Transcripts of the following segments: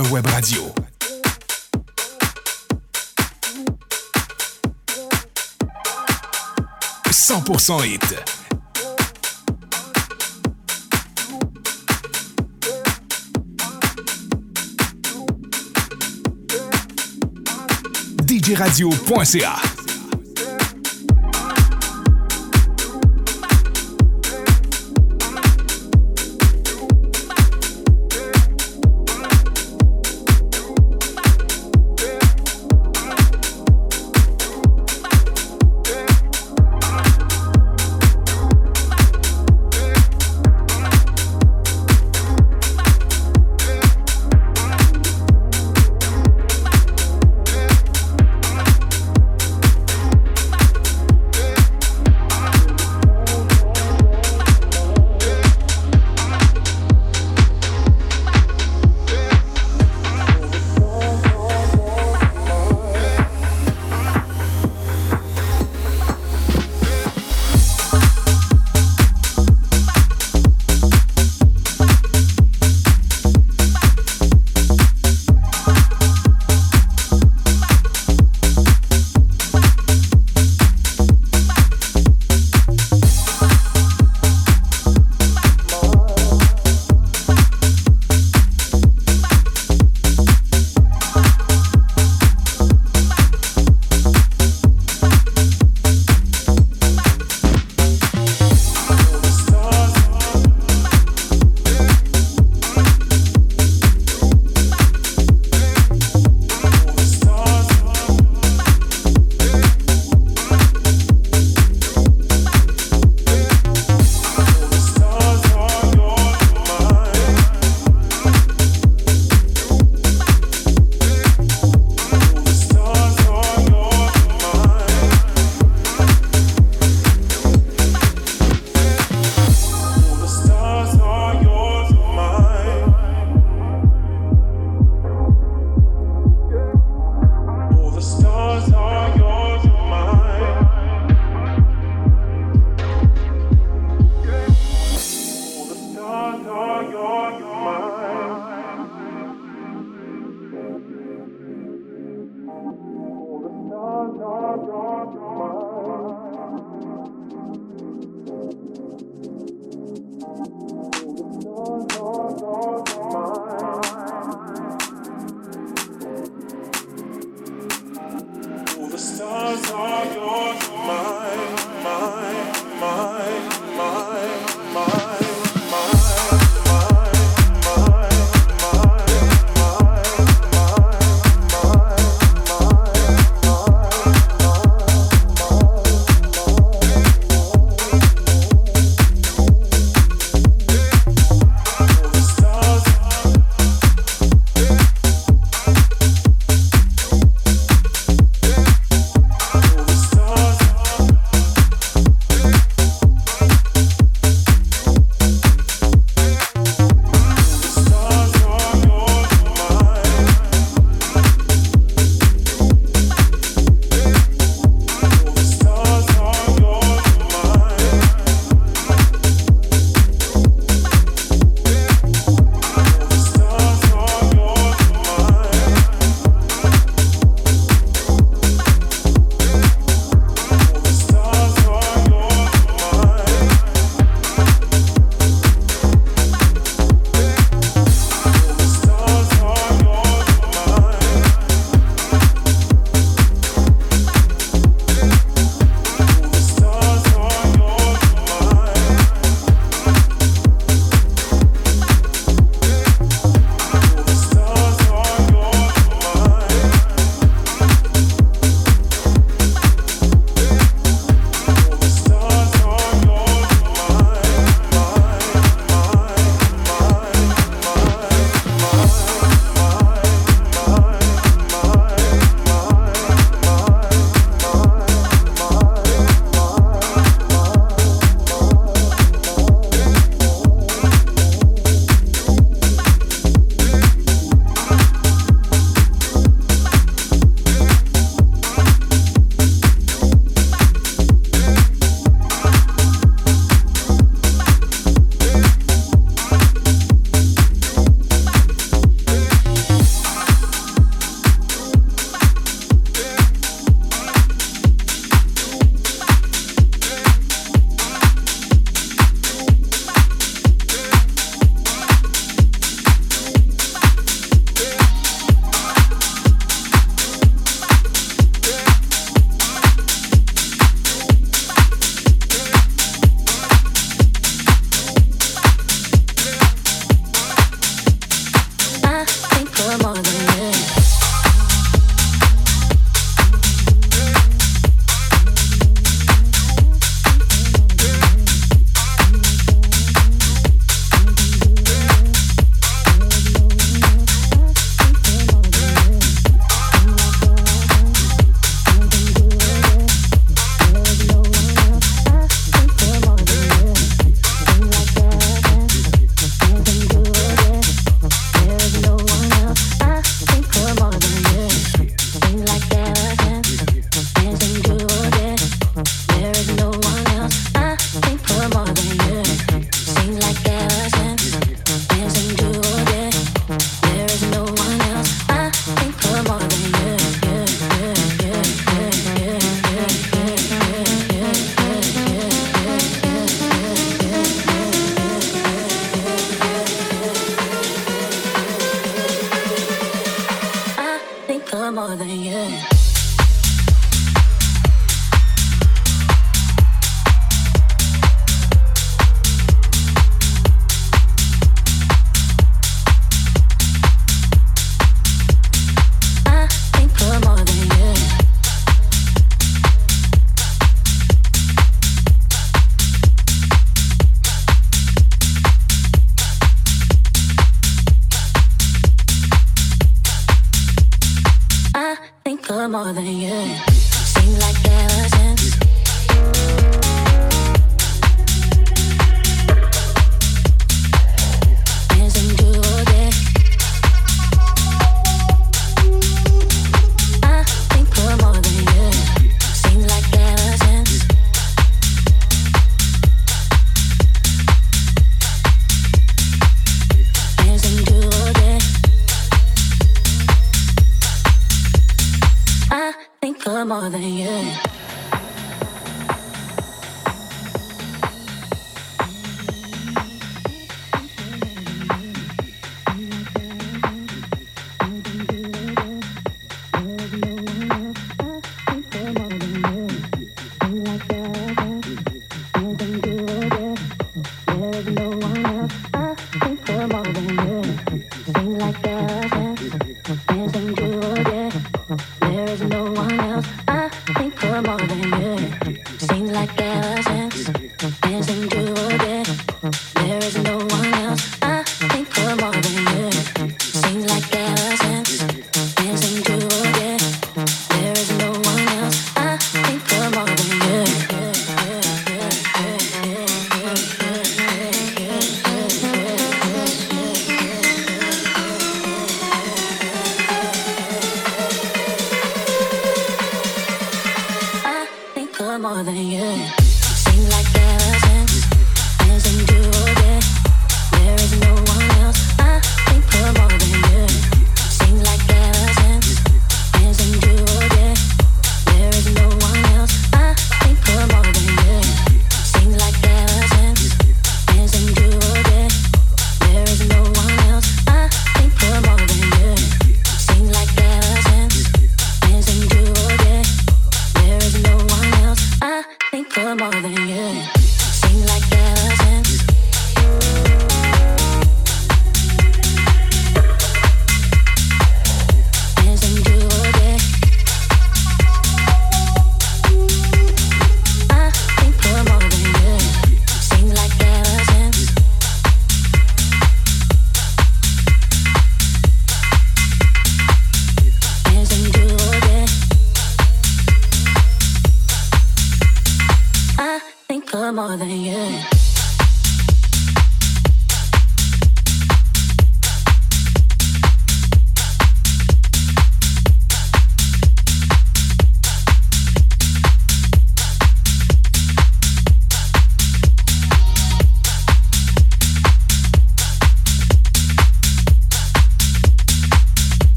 web radio. « 100% hit. djradio.ca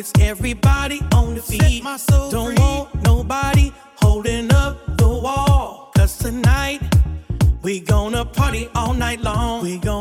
gets everybody on the feet. Don't want nobody holding up the wall. Cause tonight we gonna party all night long. We gonna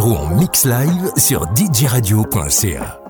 En mix live sur djradio.ca.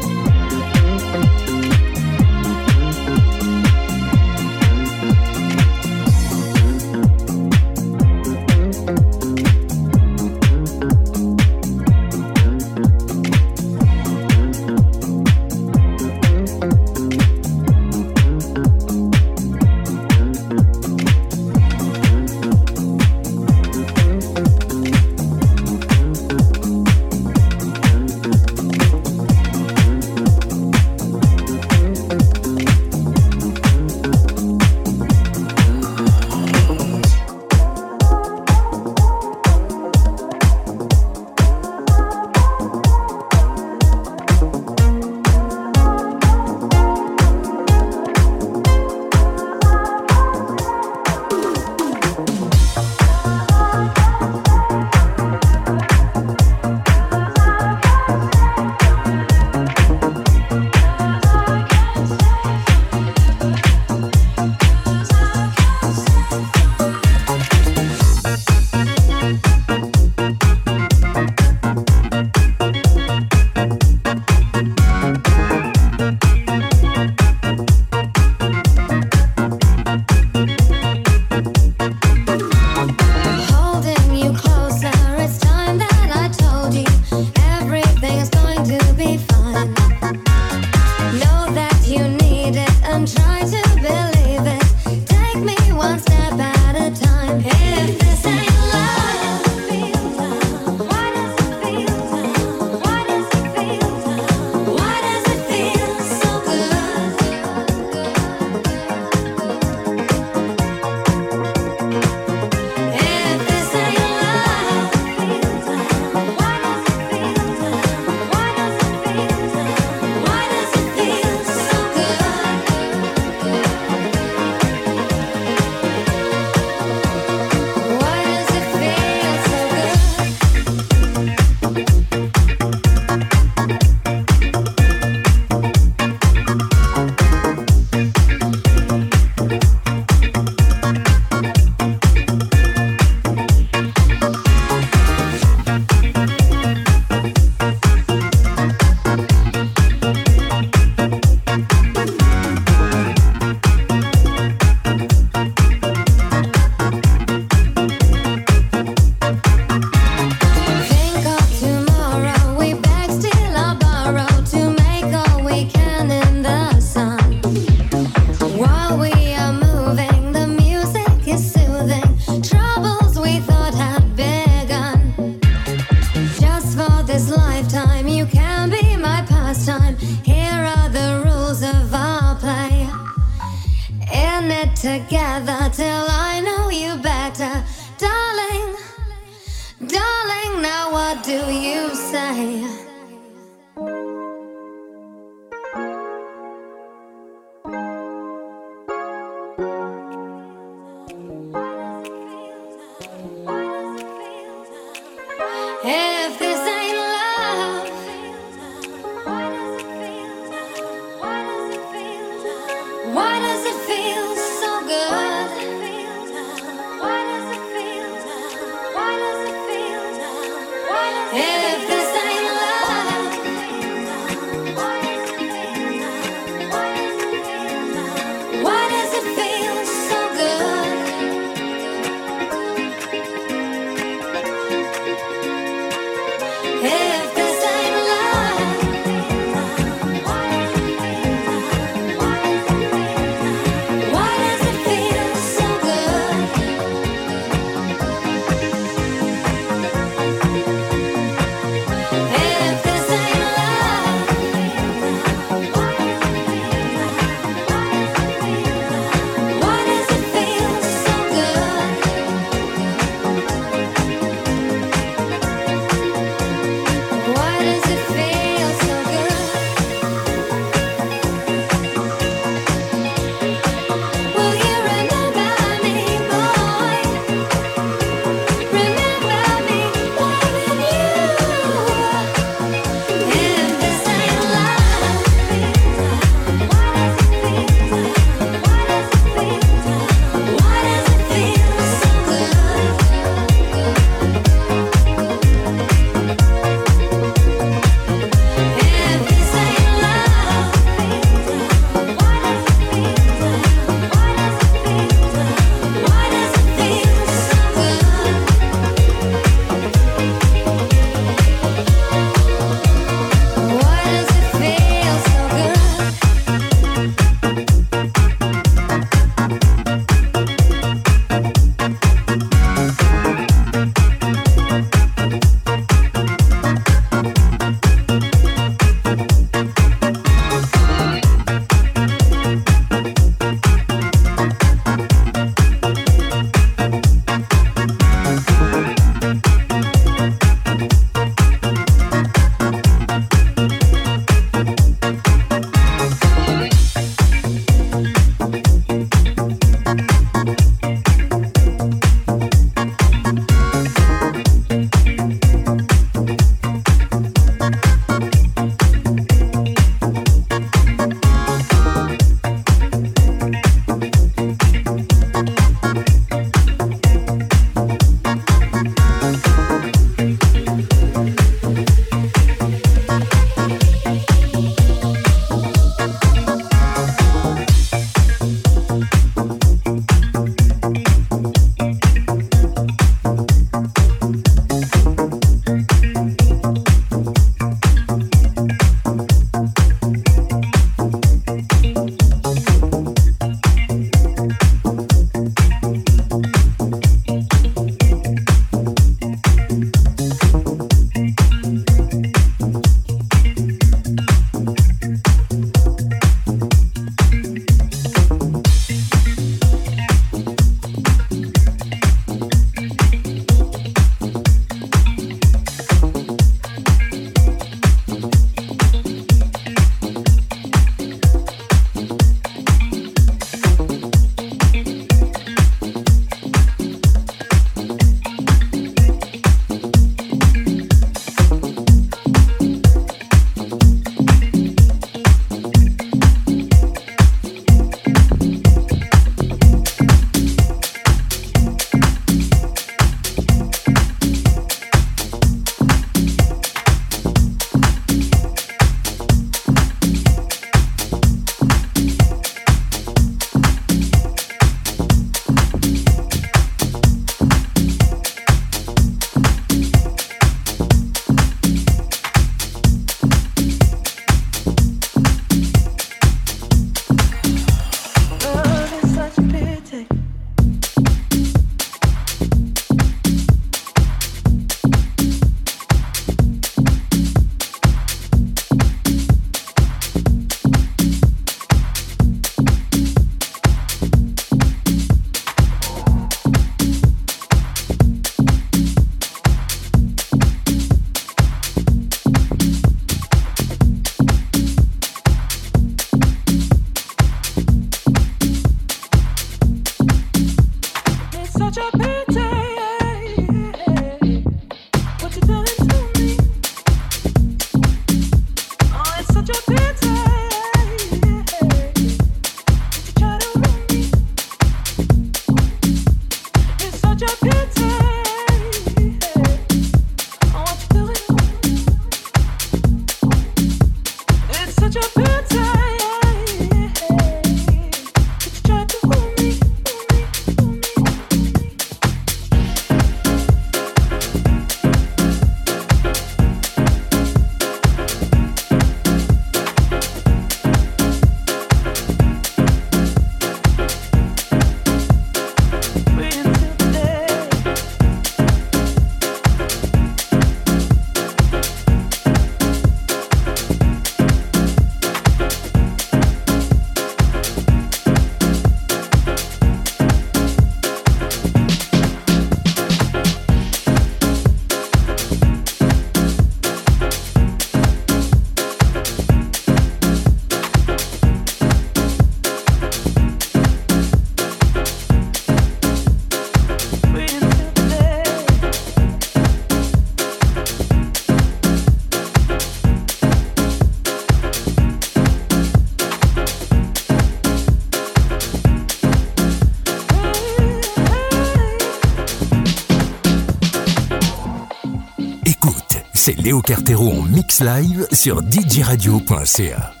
c'est Léo Cartero en mix live sur djradio.ca.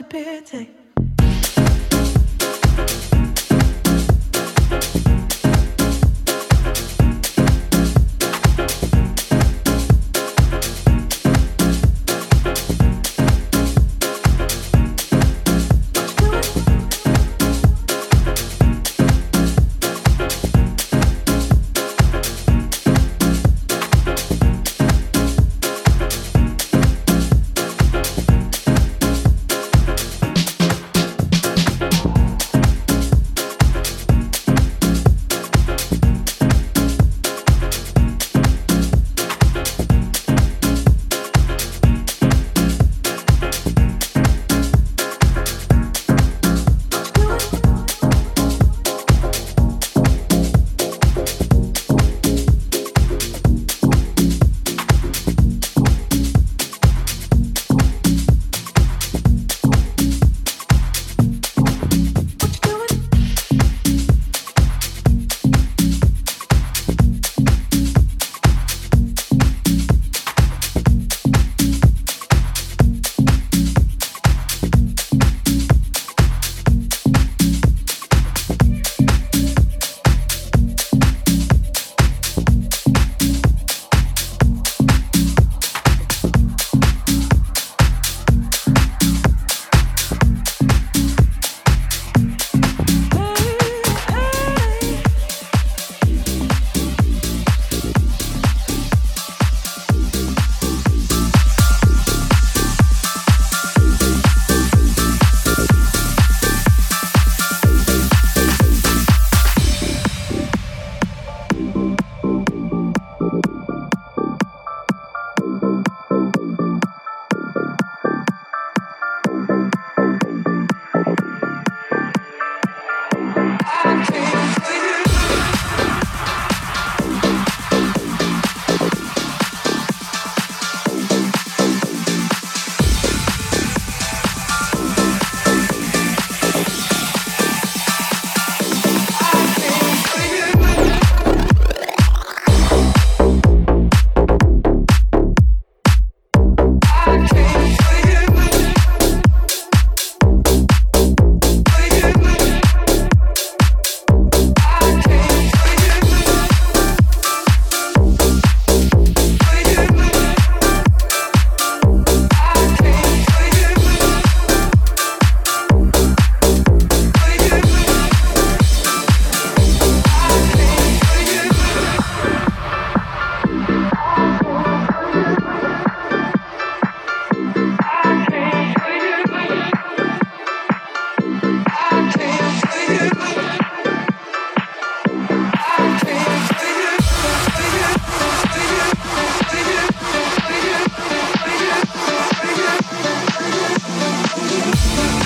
your pity.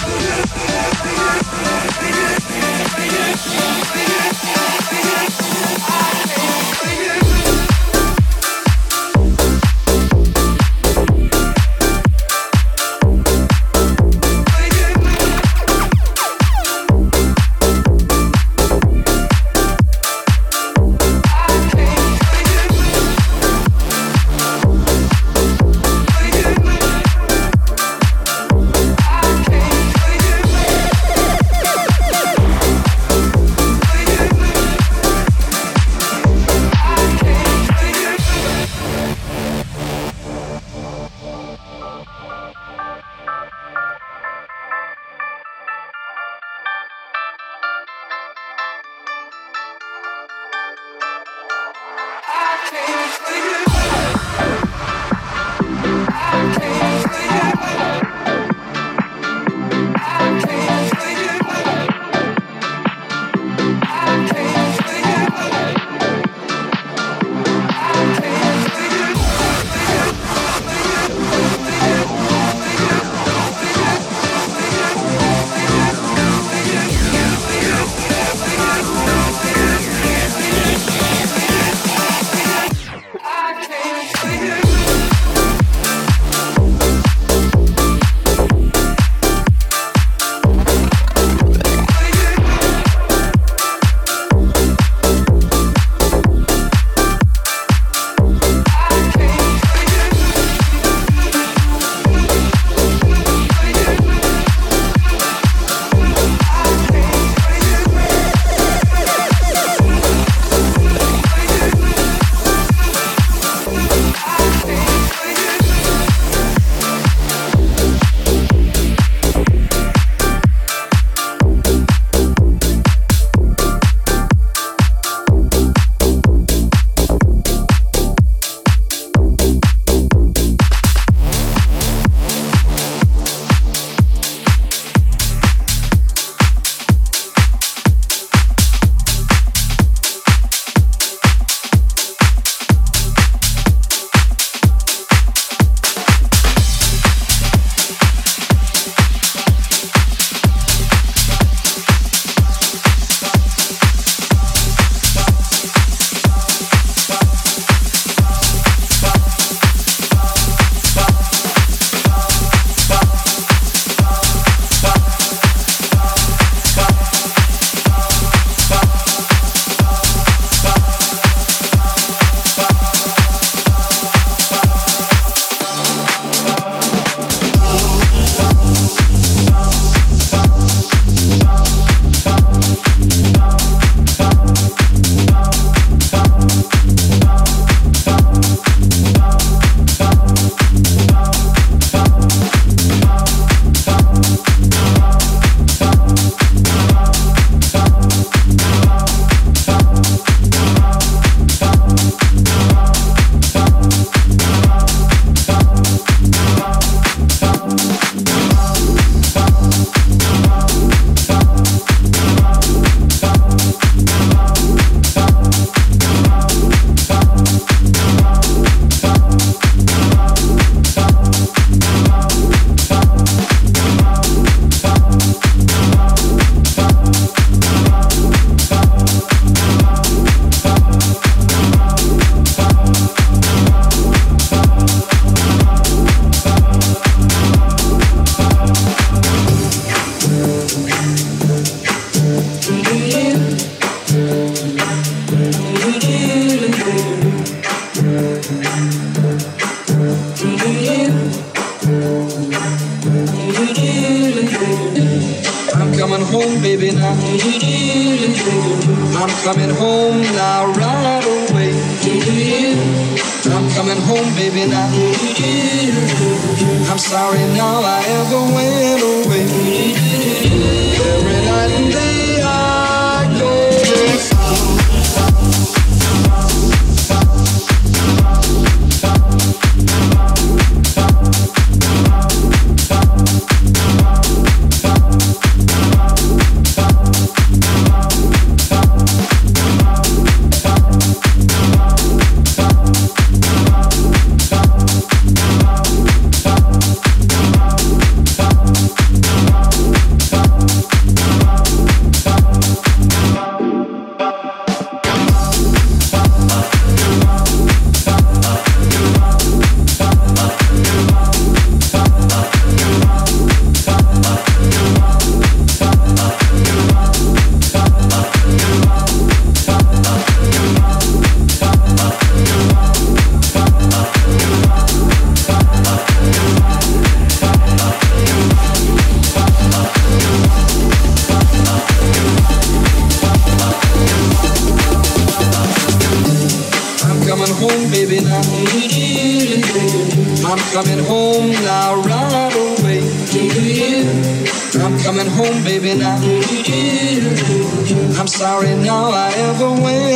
Yeah. Baby, now. I'm sorry now I ever went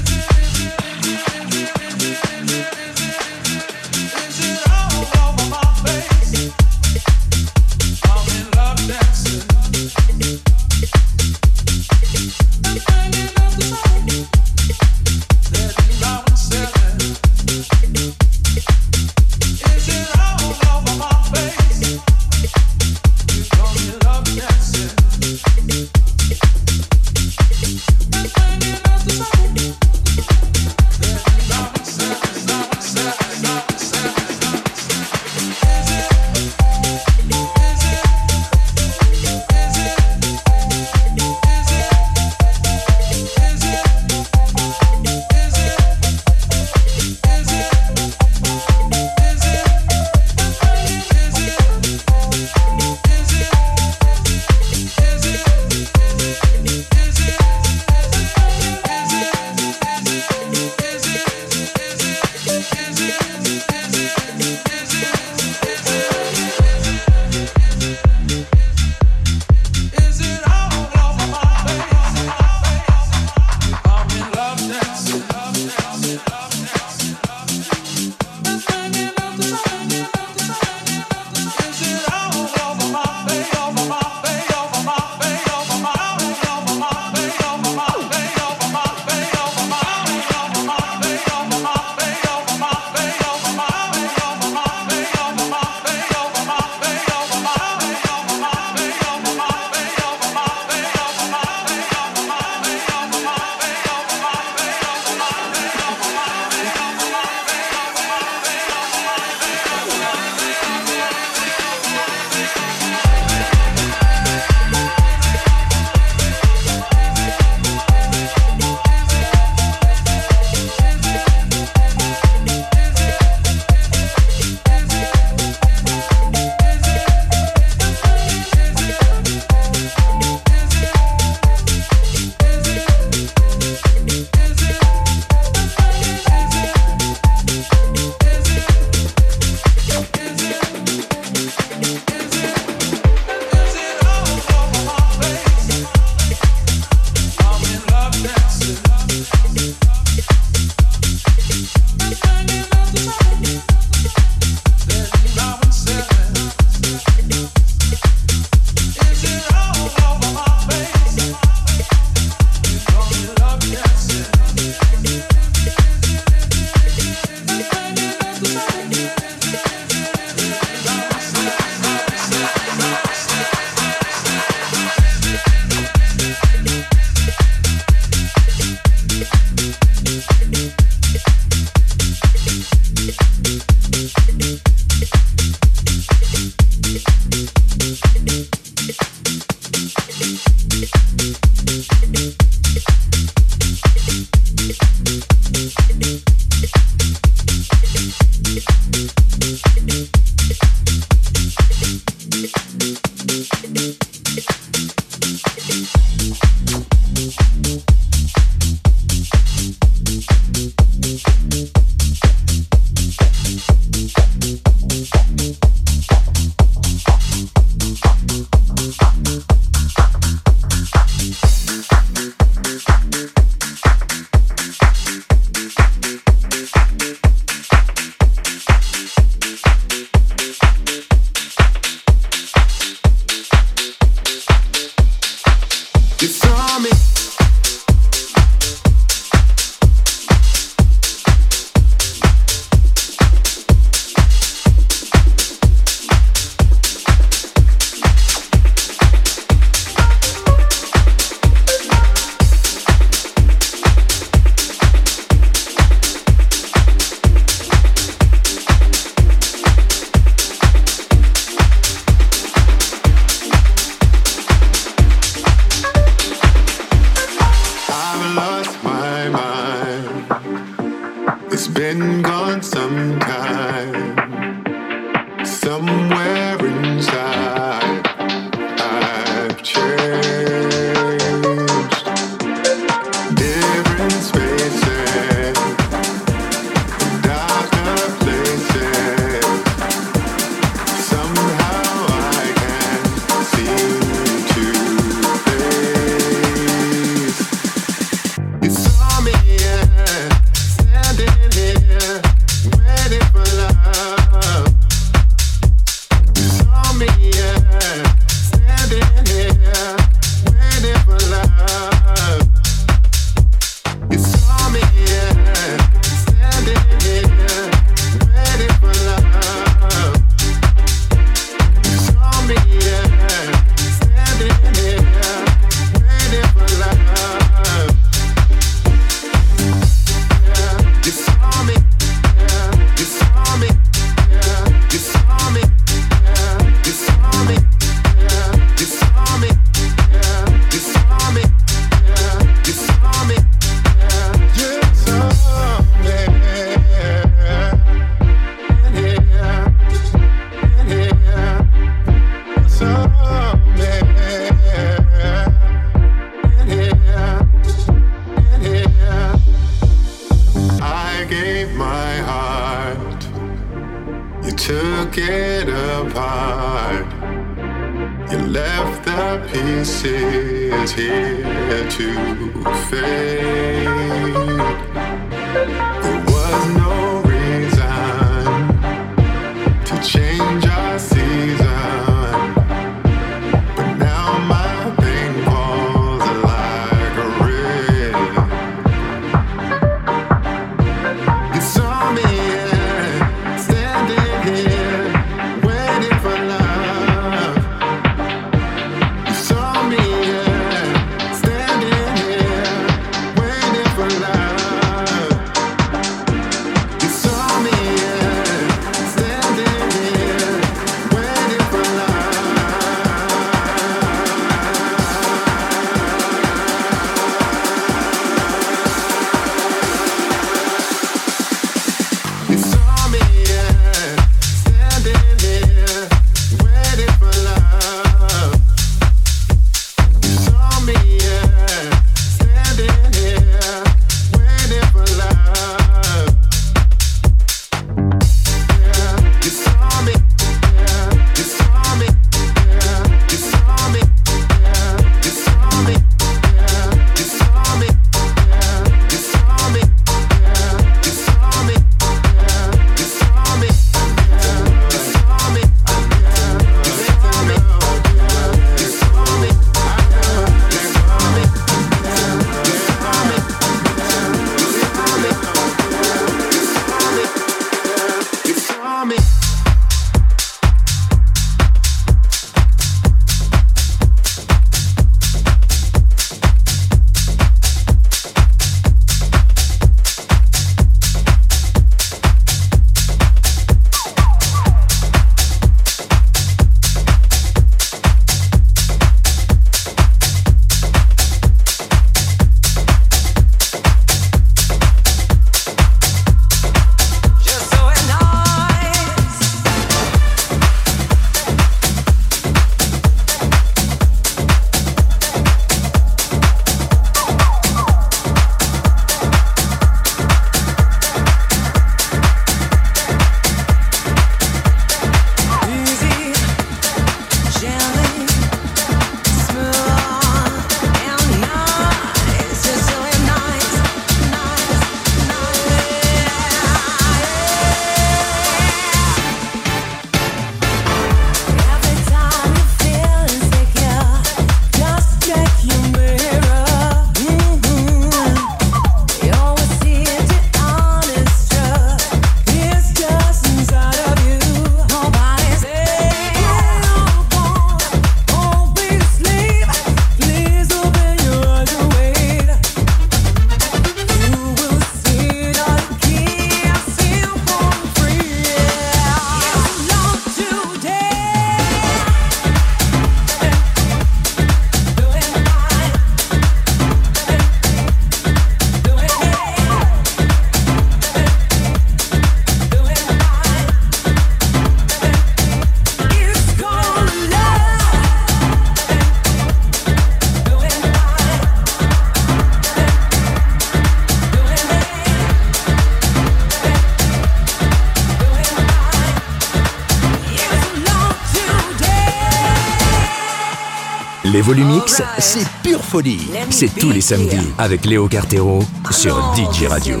C'est pure folie. C'est tous les samedis avec Léo Cartero sur DJ Radio.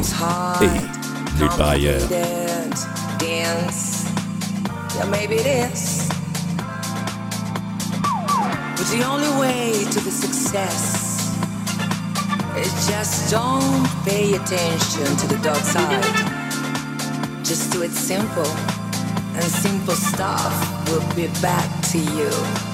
Et nulle part ailleurs. Dance, yeah, maybe it is. But the only way to the success is just don't pay attention to the dark side. Just do it simple, and simple stuff will be back to you.